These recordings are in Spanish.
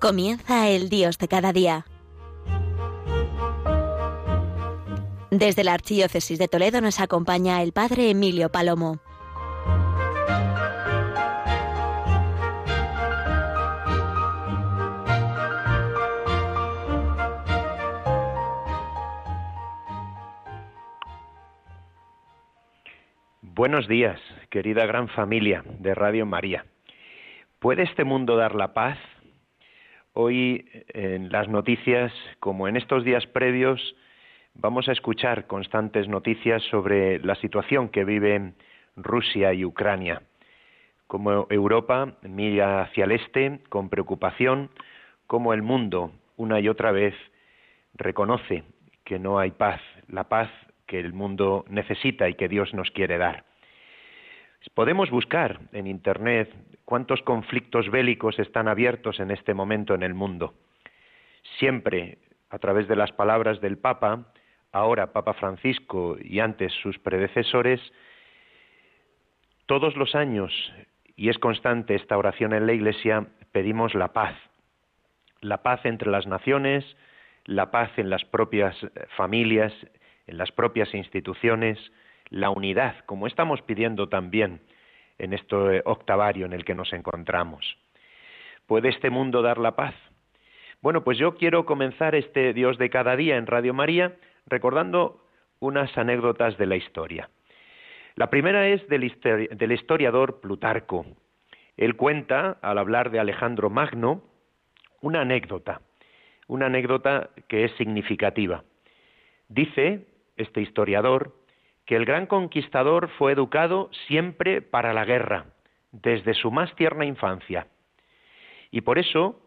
Comienza el Dios de cada día. Desde la Archidiócesis de Toledo nos acompaña el Padre Emilio Palomo. Buenos días, querida gran familia de Radio María. ¿Puede este mundo dar la paz? Hoy en las noticias, como en estos días previos, vamos a escuchar constantes noticias sobre la situación que viven Rusia y Ucrania. Como Europa mira hacia el este con preocupación, como el mundo una y otra vez reconoce que no hay paz, la paz que el mundo necesita y que Dios nos quiere dar. Podemos buscar en Internet cuántos conflictos bélicos están abiertos en este momento en el mundo. Siempre, a través de las palabras del Papa, ahora Papa Francisco y antes sus predecesores, todos los años, y es constante esta oración en la Iglesia, pedimos la paz. La paz entre las naciones, la paz en las propias familias, en las propias instituciones, la unidad, como estamos pidiendo también en este octavario en el que nos encontramos. ¿Puede este mundo dar la paz? Bueno, pues yo quiero comenzar este Dios de cada día en Radio María recordando unas anécdotas de la historia. La primera es del, del historiador Plutarco. Él cuenta, al hablar de Alejandro Magno, una anécdota, una anécdota que es significativa. Dice este historiador que el gran conquistador fue educado siempre para la guerra, desde su más tierna infancia. Y por eso,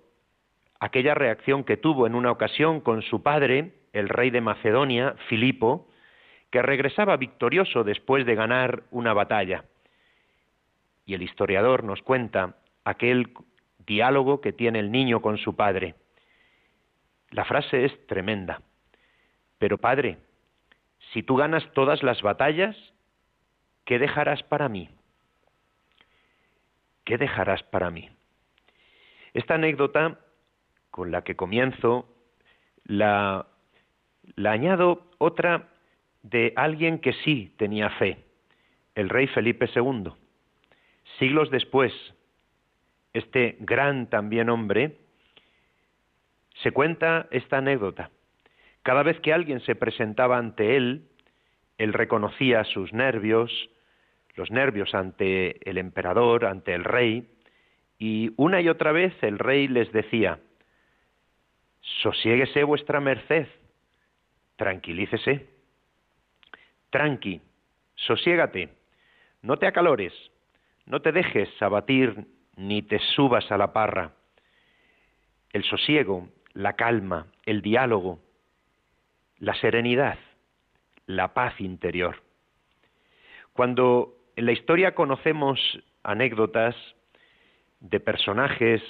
aquella reacción que tuvo en una ocasión con su padre, el rey de Macedonia, Filipo, que regresaba victorioso después de ganar una batalla. Y el historiador nos cuenta aquel diálogo que tiene el niño con su padre. La frase es tremenda. Pero padre, si tú ganas todas las batallas, ¿qué dejarás para mí? ¿Qué dejarás para mí? Esta anécdota con la que comienzo, la, la añado otra de alguien que sí tenía fe, el rey Felipe II. Siglos después, este gran también hombre, se cuenta esta anécdota. Cada vez que alguien se presentaba ante él, él reconocía sus nervios, los nervios ante el emperador, ante el rey, y una y otra vez el rey les decía, sosiéguese vuestra merced, tranquilícese, tranqui, sosiégate, no te acalores, no te dejes abatir ni te subas a la parra. El sosiego, la calma, el diálogo, la serenidad, la paz interior. Cuando en la historia conocemos anécdotas de personajes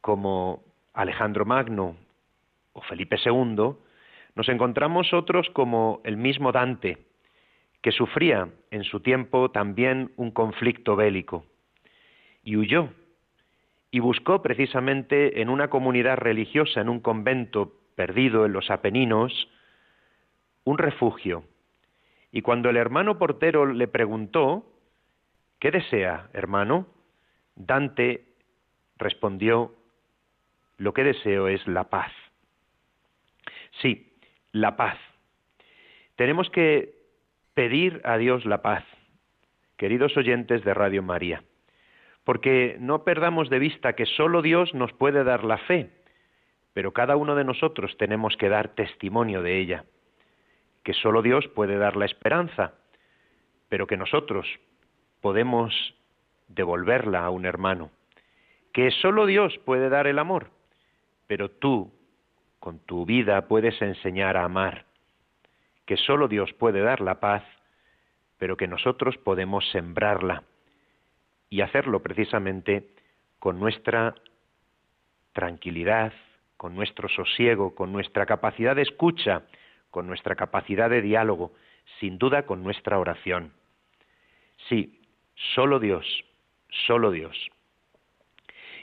como Alejandro Magno o Felipe II, nos encontramos otros como el mismo Dante, que sufría en su tiempo también un conflicto bélico y huyó y buscó precisamente en una comunidad religiosa, en un convento perdido en los Apeninos, un refugio. Y cuando el hermano portero le preguntó, ¿qué desea, hermano? Dante respondió, lo que deseo es la paz. Sí, la paz. Tenemos que pedir a Dios la paz, queridos oyentes de Radio María, porque no perdamos de vista que solo Dios nos puede dar la fe, pero cada uno de nosotros tenemos que dar testimonio de ella, que solo Dios puede dar la esperanza, pero que nosotros podemos devolverla a un hermano, que solo Dios puede dar el amor, pero tú con tu vida puedes enseñar a amar, que solo Dios puede dar la paz, pero que nosotros podemos sembrarla y hacerlo precisamente con nuestra tranquilidad, con nuestro sosiego, con nuestra capacidad de escucha, con nuestra capacidad de diálogo, sin duda con nuestra oración. Sí, solo Dios, solo Dios.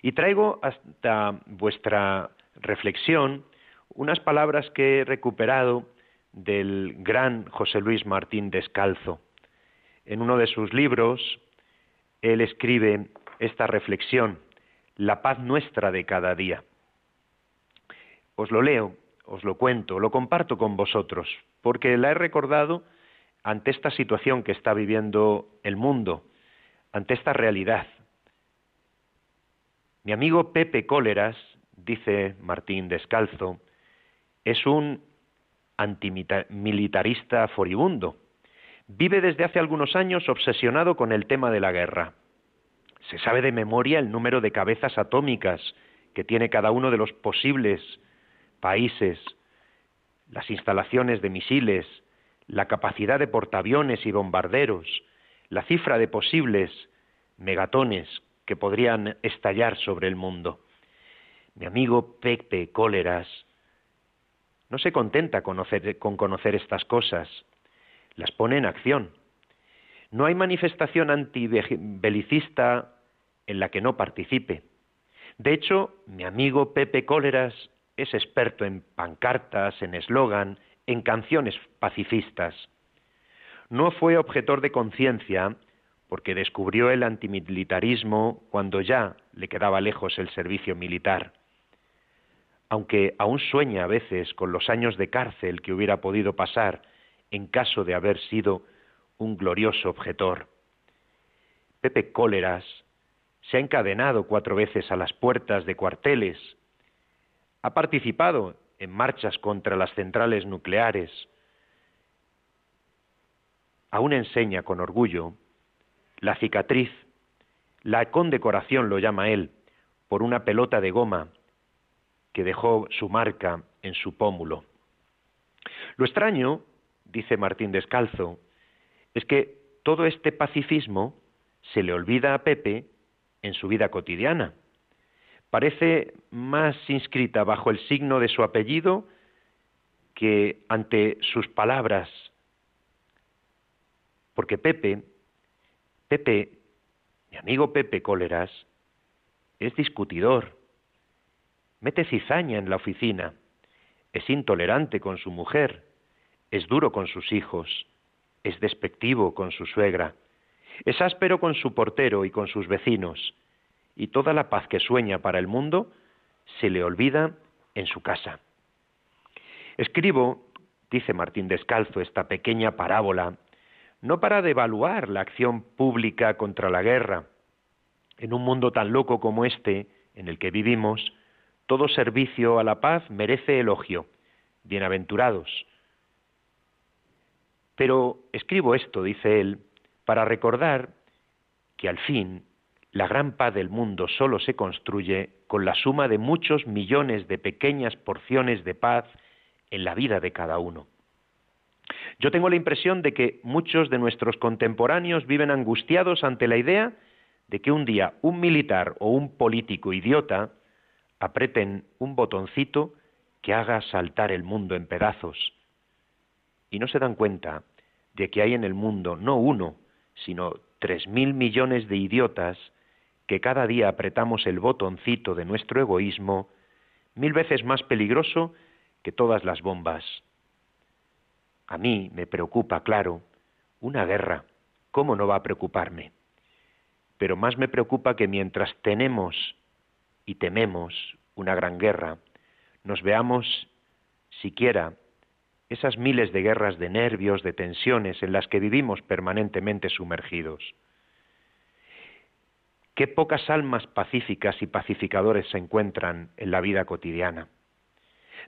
Y traigo hasta vuestra reflexión unas palabras que he recuperado del gran José Luis Martín Descalzo. En uno de sus libros, él escribe esta reflexión, la paz nuestra de cada día. Os lo leo, os lo cuento, lo comparto con vosotros, porque la he recordado ante esta situación que está viviendo el mundo, ante esta realidad. Mi amigo Pepe Cóleras, dice Martín Descalzo, es un antimilitarista furibundo. Vive desde hace algunos años obsesionado con el tema de la guerra. Se sabe de memoria el número de cabezas atómicas que tiene cada uno de los posibles países, las instalaciones de misiles, la capacidad de portaaviones y bombarderos, la cifra de posibles megatones que podrían estallar sobre el mundo. Mi amigo Pepe Cóleras no se contenta con conocer estas cosas, las pone en acción. No hay manifestación antibelicista en la que no participe. De hecho, mi amigo Pepe Cóleras es experto en pancartas, en eslogan, en canciones pacifistas. No fue objetor de conciencia porque descubrió el antimilitarismo cuando ya le quedaba lejos el servicio militar. Aunque aún sueña a veces con los años de cárcel que hubiera podido pasar en caso de haber sido un glorioso objetor. Pepe Cóleras se ha encadenado cuatro veces a las puertas de cuarteles, ha participado en marchas contra las centrales nucleares, aún enseña con orgullo la cicatriz, la condecoración lo llama él, por una pelota de goma que dejó su marca en su pómulo. Lo extraño, dice Martín Descalzo, es que todo este pacifismo se le olvida a Pepe en su vida cotidiana parece más inscrita bajo el signo de su apellido que ante sus palabras. Porque Pepe, Pepe, mi amigo Pepe Cóleras, es discutidor, mete cizaña en la oficina, es intolerante con su mujer, es duro con sus hijos, es despectivo con su suegra, es áspero con su portero y con sus vecinos, y toda la paz que sueña para el mundo se le olvida en su casa. Escribo, dice Martín Descalzo, esta pequeña parábola, no para devaluar la acción pública contra la guerra. En un mundo tan loco como este, en el que vivimos, todo servicio a la paz merece elogio. Bienaventurados. Pero escribo esto, dice él, para recordar que al fin la gran paz del mundo solo se construye con la suma de muchos millones de pequeñas porciones de paz en la vida de cada uno. Yo tengo la impresión de que muchos de nuestros contemporáneos viven angustiados ante la idea de que un día un militar o un político idiota aprieten un botoncito que haga saltar el mundo en pedazos. Y no se dan cuenta de que hay en el mundo no uno, sino tres mil millones de idiotas que cada día apretamos el botoncito de nuestro egoísmo, mil veces más peligroso que todas las bombas. A mí me preocupa, claro, una guerra. ¿Cómo no va a preocuparme? Pero más me preocupa que mientras tenemos y tememos una gran guerra, nos veamos siquiera esas miles de guerras de nervios, de tensiones en las que vivimos permanentemente sumergidos. Qué pocas almas pacíficas y pacificadores se encuentran en la vida cotidiana.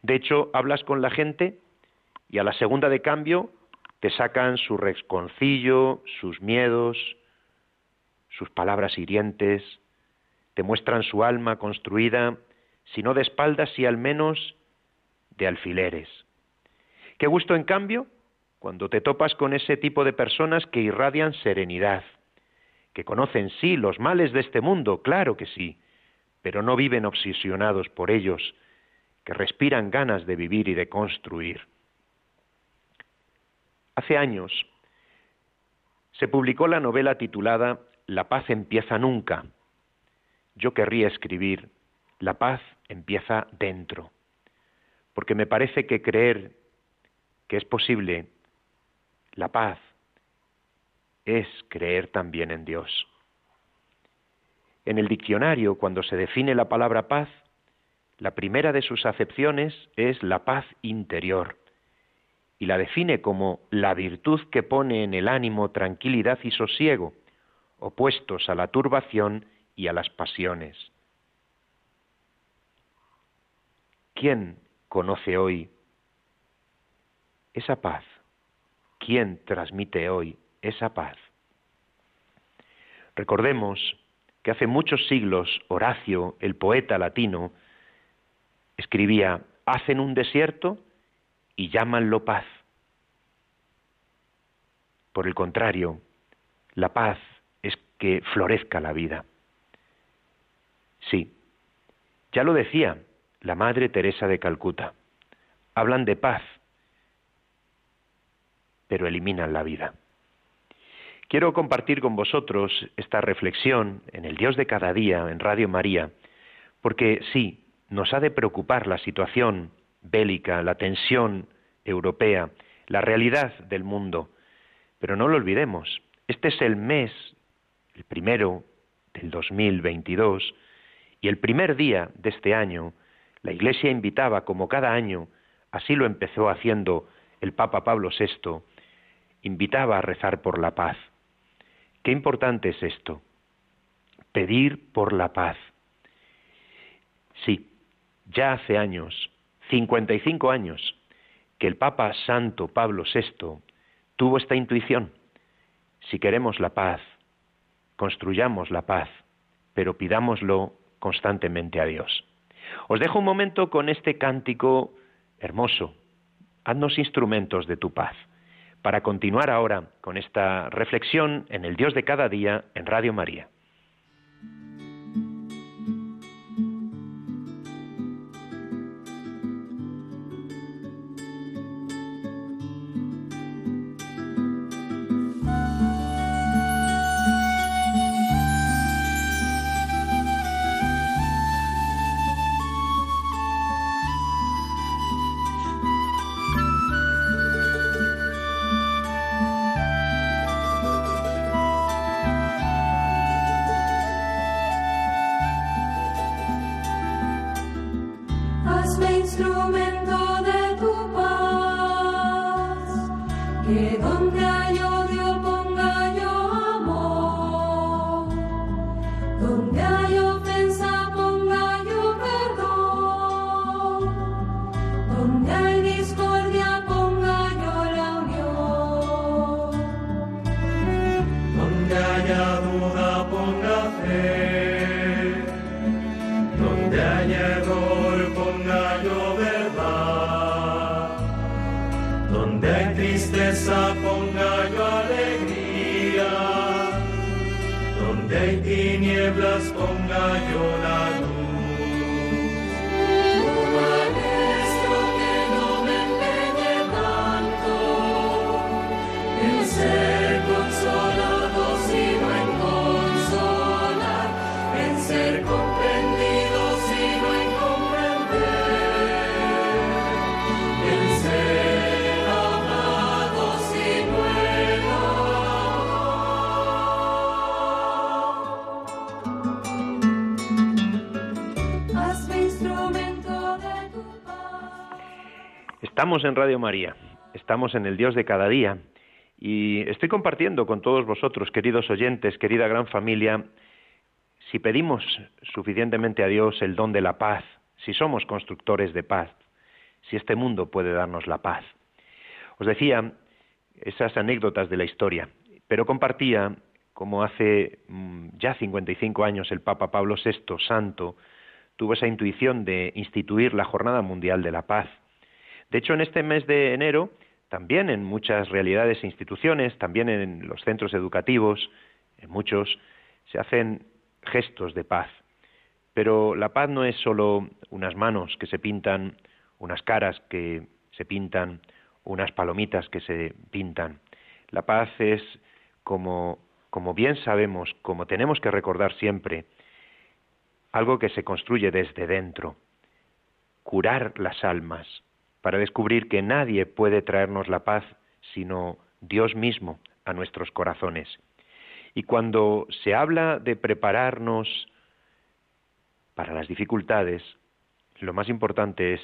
De hecho, hablas con la gente y a la segunda de cambio te sacan su resconcillo, sus miedos, sus palabras hirientes, te muestran su alma construida, si no de espaldas, y al menos de alfileres. Qué gusto, en cambio, cuando te topas con ese tipo de personas que irradian serenidad, que conocen sí los males de este mundo, claro que sí, pero no viven obsesionados por ellos, que respiran ganas de vivir y de construir. Hace años se publicó la novela titulada La paz empieza nunca. yo querría escribir, la paz empieza dentro, porque me parece que creer que es posible la paz es creer también en Dios. En el diccionario, cuando se define la palabra paz, la primera de sus acepciones es la paz interior, y la define como la virtud que pone en el ánimo tranquilidad y sosiego, opuestos a la turbación y a las pasiones. ¿Quién conoce hoy esa paz? ¿Quién transmite hoy esa paz? Recordemos que hace muchos siglos Horacio, el poeta latino, escribía, hacen un desierto y llámanlo paz. Por el contrario, la paz es que florezca la vida. Sí, ya lo decía la Madre Teresa de Calcuta. Hablan de paz, pero eliminan la vida. Quiero compartir con vosotros esta reflexión en el Dios de cada día, en Radio María, porque sí, nos ha de preocupar la situación bélica, la tensión europea, la realidad del mundo, pero no lo olvidemos, este es el mes, el primero del 2022, y el primer día de este año, la Iglesia invitaba, como cada año, así lo empezó haciendo el Papa Pablo VI, invitaba a rezar por la paz. Qué importante es esto, pedir por la paz. Sí, ya hace años, 55 años, que el Papa Santo Pablo VI tuvo esta intuición. Si queremos la paz, construyamos la paz, pero pidámoslo constantemente a Dios. Os dejo un momento con este cántico hermoso. Haznos instrumentos de tu paz. Para continuar ahora con esta reflexión en el Dios de cada día en Radio María. que donde hay Estamos en Radio María, estamos en el Dios de cada día y estoy compartiendo con todos vosotros, queridos oyentes, querida gran familia, si pedimos suficientemente a Dios el don de la paz, si somos constructores de paz, si este mundo puede darnos la paz. Os decía esas anécdotas de la historia, pero compartía como hace mm, ya 55 años el Papa Pablo VI, santo, tuvo esa intuición de instituir la Jornada Mundial de la Paz de hecho, en este mes de enero, también en muchas realidades e instituciones, también en los centros educativos, en muchos, se hacen gestos de paz. Pero la paz no es solo unas manos que se pintan, unas caras que se pintan, unas palomitas que se pintan. La paz es, como, como bien sabemos, como tenemos que recordar siempre, algo que se construye desde dentro. Curar las almas, para descubrir que nadie puede traernos la paz sino Dios mismo a nuestros corazones. Y cuando se habla de prepararnos para las dificultades, lo más importante es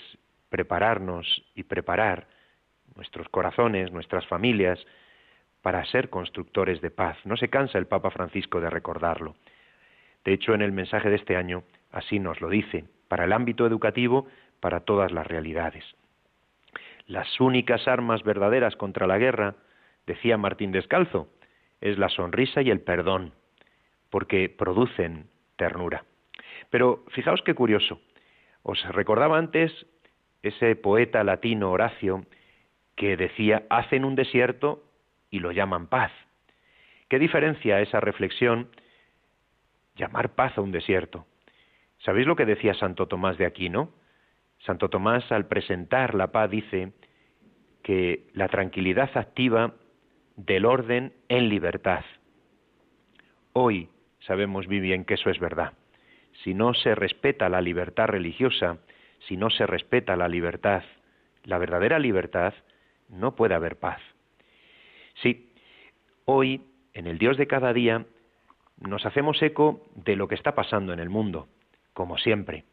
prepararnos y preparar nuestros corazones, nuestras familias, para ser constructores de paz. No se cansa el Papa Francisco de recordarlo. De hecho, en el mensaje de este año así nos lo dice, para el ámbito educativo, para todas las realidades. Las únicas armas verdaderas contra la guerra, decía Martín Descalzo, es la sonrisa y el perdón, porque producen ternura. Pero fijaos qué curioso. Os recordaba antes ese poeta latino Horacio que decía, hacen un desierto y lo llaman paz. ¿Qué diferencia esa reflexión llamar paz a un desierto? ¿Sabéis lo que decía Santo Tomás de Aquino? Santo Tomás al presentar la paz dice que la tranquilidad activa del orden en libertad. Hoy sabemos muy bien que eso es verdad. Si no se respeta la libertad religiosa, si no se respeta la libertad, la verdadera libertad, no puede haber paz. Sí, hoy, en el Dios de cada día, nos hacemos eco de lo que está pasando en el mundo, como siempre.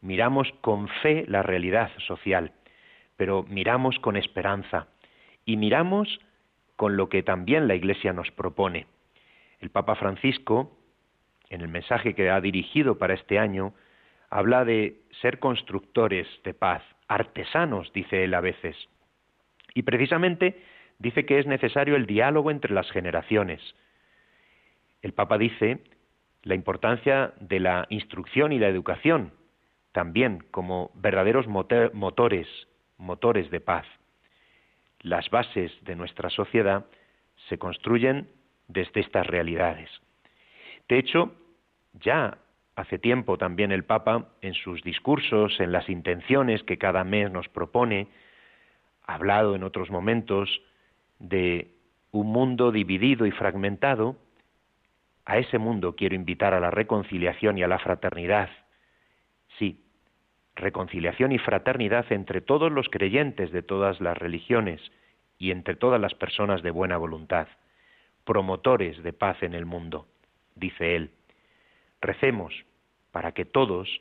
Miramos con fe la realidad social, pero miramos con esperanza y miramos con lo que también la Iglesia nos propone. El Papa Francisco, en el mensaje que ha dirigido para este año, habla de ser constructores de paz, artesanos, dice él a veces. Y precisamente dice que es necesario el diálogo entre las generaciones. El Papa dice la importancia de la instrucción y la educación, también como verdaderos motores, motores de paz. Las bases de nuestra sociedad se construyen desde estas realidades. De hecho, ya hace tiempo también el Papa, en sus discursos, en las intenciones que cada mes nos propone, ha hablado en otros momentos de un mundo dividido y fragmentado. A ese mundo quiero invitar a la reconciliación y a la fraternidad. Sí, reconciliación y fraternidad entre todos los creyentes de todas las religiones y entre todas las personas de buena voluntad, promotores de paz en el mundo, dice él. Recemos para que todos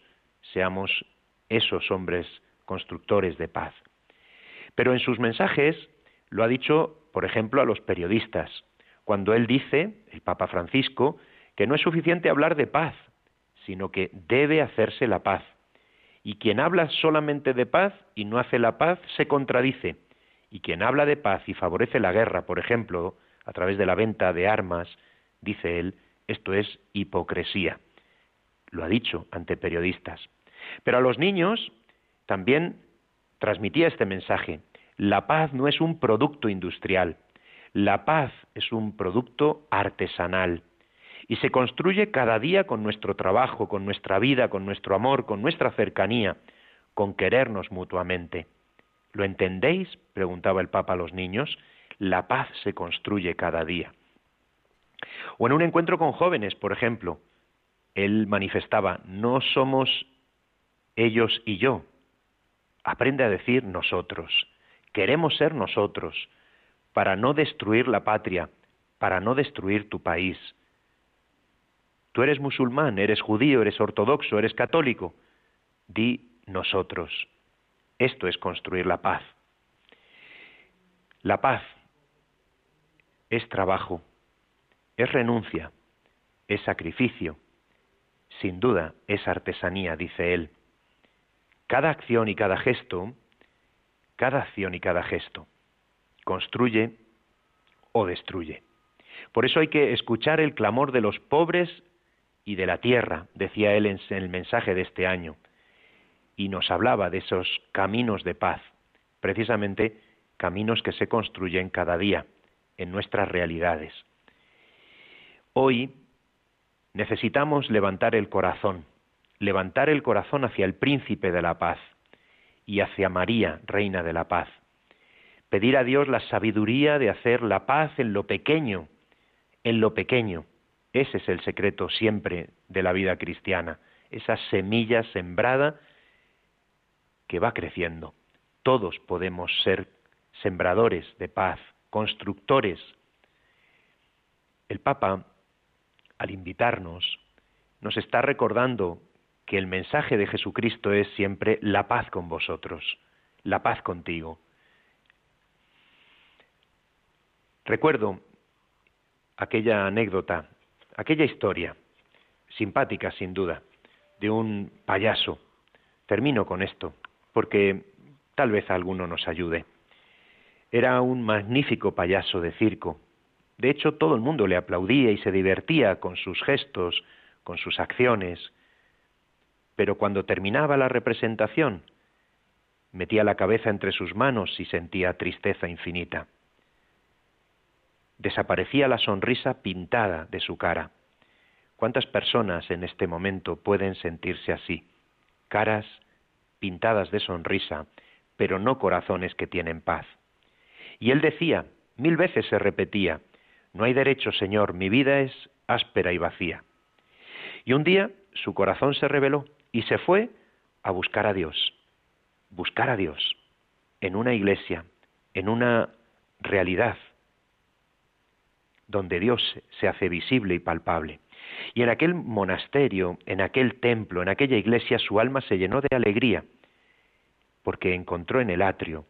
seamos esos hombres constructores de paz. Pero en sus mensajes lo ha dicho, por ejemplo, a los periodistas, cuando él dice, el Papa Francisco, que no es suficiente hablar de paz, sino que debe hacerse la paz. Y quien habla solamente de paz y no hace la paz se contradice. Y quien habla de paz y favorece la guerra, por ejemplo, a través de la venta de armas, dice él, esto es hipocresía. Lo ha dicho ante periodistas. Pero a los niños también transmitía este mensaje. La paz no es un producto industrial, la paz es un producto artesanal y se construye cada día con nuestro trabajo, con nuestra vida, con nuestro amor, con nuestra cercanía, con querernos mutuamente. ¿Lo entendéis? preguntaba el Papa a los niños. La paz se construye cada día. O en un encuentro con jóvenes, por ejemplo, él manifestaba, no somos ellos y yo. Aprende a decir nosotros. Queremos ser nosotros, para no destruir la patria, para no destruir tu país. Tú eres musulmán, eres judío, eres ortodoxo, eres católico. Di nosotros. Esto es construir la paz. La paz es trabajo, es renuncia, es sacrificio, sin duda es artesanía, dice él. Cada acción y cada gesto, cada acción y cada gesto, construye o destruye. Por eso hay que escuchar el clamor de los pobres y de la tierra, decía él en el mensaje de este año y nos hablaba de esos caminos de paz, precisamente caminos que se construyen cada día en nuestras realidades. Hoy necesitamos levantar el corazón, levantar el corazón hacia el príncipe de la paz y hacia María, reina de la paz. Pedir a Dios la sabiduría de hacer la paz en lo pequeño, en lo pequeño. Ese es el secreto siempre de la vida cristiana, esa semilla sembrada que va creciendo. Todos podemos ser sembradores de paz, constructores. El Papa, al invitarnos, nos está recordando que el mensaje de Jesucristo es siempre la paz con vosotros, la paz contigo. Recuerdo aquella anécdota, aquella historia, simpática sin duda, de un payaso. Termino con esto, porque tal vez alguno nos ayude. Era un magnífico payaso de circo. De hecho, todo el mundo le aplaudía y se divertía con sus gestos, con sus acciones. Pero cuando terminaba la representación, metía la cabeza entre sus manos y sentía tristeza infinita. Desaparecía la sonrisa pintada de su cara. ¿Cuántas personas en este momento pueden sentirse así? Caras pintadas de sonrisa, pero no corazones que tienen paz. Y él decía, mil veces se repetía, no hay derecho, Señor, mi vida es áspera y vacía. Y un día su corazón se reveló y se fue a buscar a Dios, buscar a Dios en una iglesia, en una realidad donde Dios se hace visible y palpable. Y en aquel monasterio, en aquel templo, en aquella iglesia, su alma se llenó de alegría, porque encontró en el atrio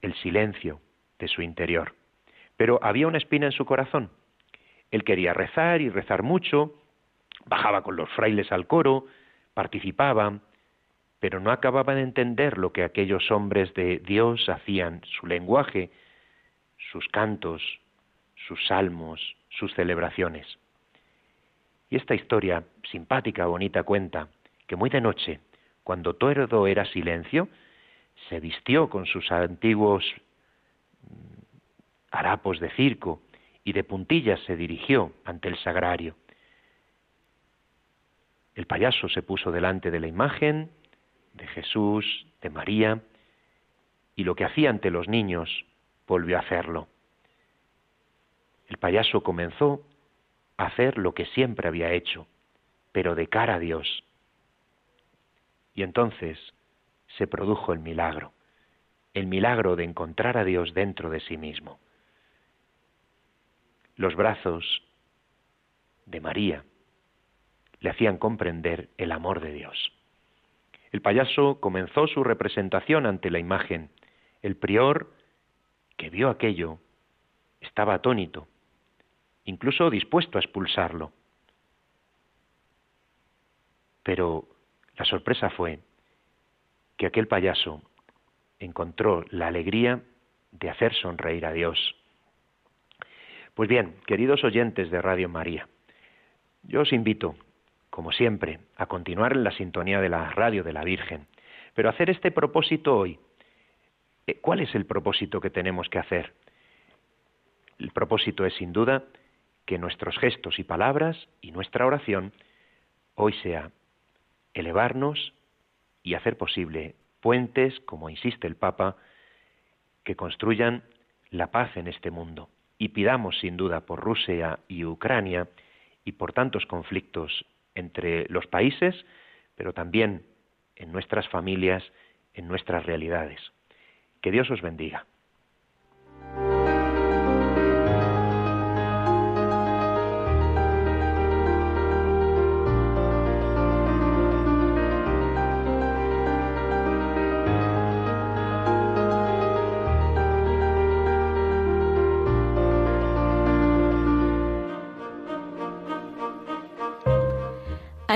el silencio de su interior. Pero había una espina en su corazón. Él quería rezar y rezar mucho, bajaba con los frailes al coro, participaba, pero no acababa de entender lo que aquellos hombres de Dios hacían, su lenguaje, sus cantos, sus salmos, sus celebraciones. Y esta historia, simpática, bonita, cuenta que muy de noche, cuando todo era silencio, se vistió con sus antiguos mm, harapos de circo y de puntillas se dirigió ante el sagrario. El payaso se puso delante de la imagen de Jesús, de María, y lo que hacía ante los niños volvió a hacerlo. El payaso comenzó a hacer lo que siempre había hecho, pero de cara a Dios. Y entonces se produjo el milagro, el milagro de encontrar a Dios dentro de sí mismo. Los brazos de María le hacían comprender el amor de Dios. El payaso comenzó su representación ante la imagen. El prior, que vio aquello, estaba atónito incluso dispuesto a expulsarlo. Pero la sorpresa fue que aquel payaso encontró la alegría de hacer sonreír a Dios. Pues bien, queridos oyentes de Radio María, yo os invito, como siempre, a continuar en la sintonía de la radio de la Virgen, pero hacer este propósito hoy. Eh, ¿Cuál es el propósito que tenemos que hacer? El propósito es, sin duda, que nuestros gestos y palabras y nuestra oración hoy sea elevarnos y hacer posible puentes, como insiste el Papa, que construyan la paz en este mundo. Y pidamos sin duda por Rusia y Ucrania y por tantos conflictos entre los países, pero también en nuestras familias, en nuestras realidades. Que Dios os bendiga.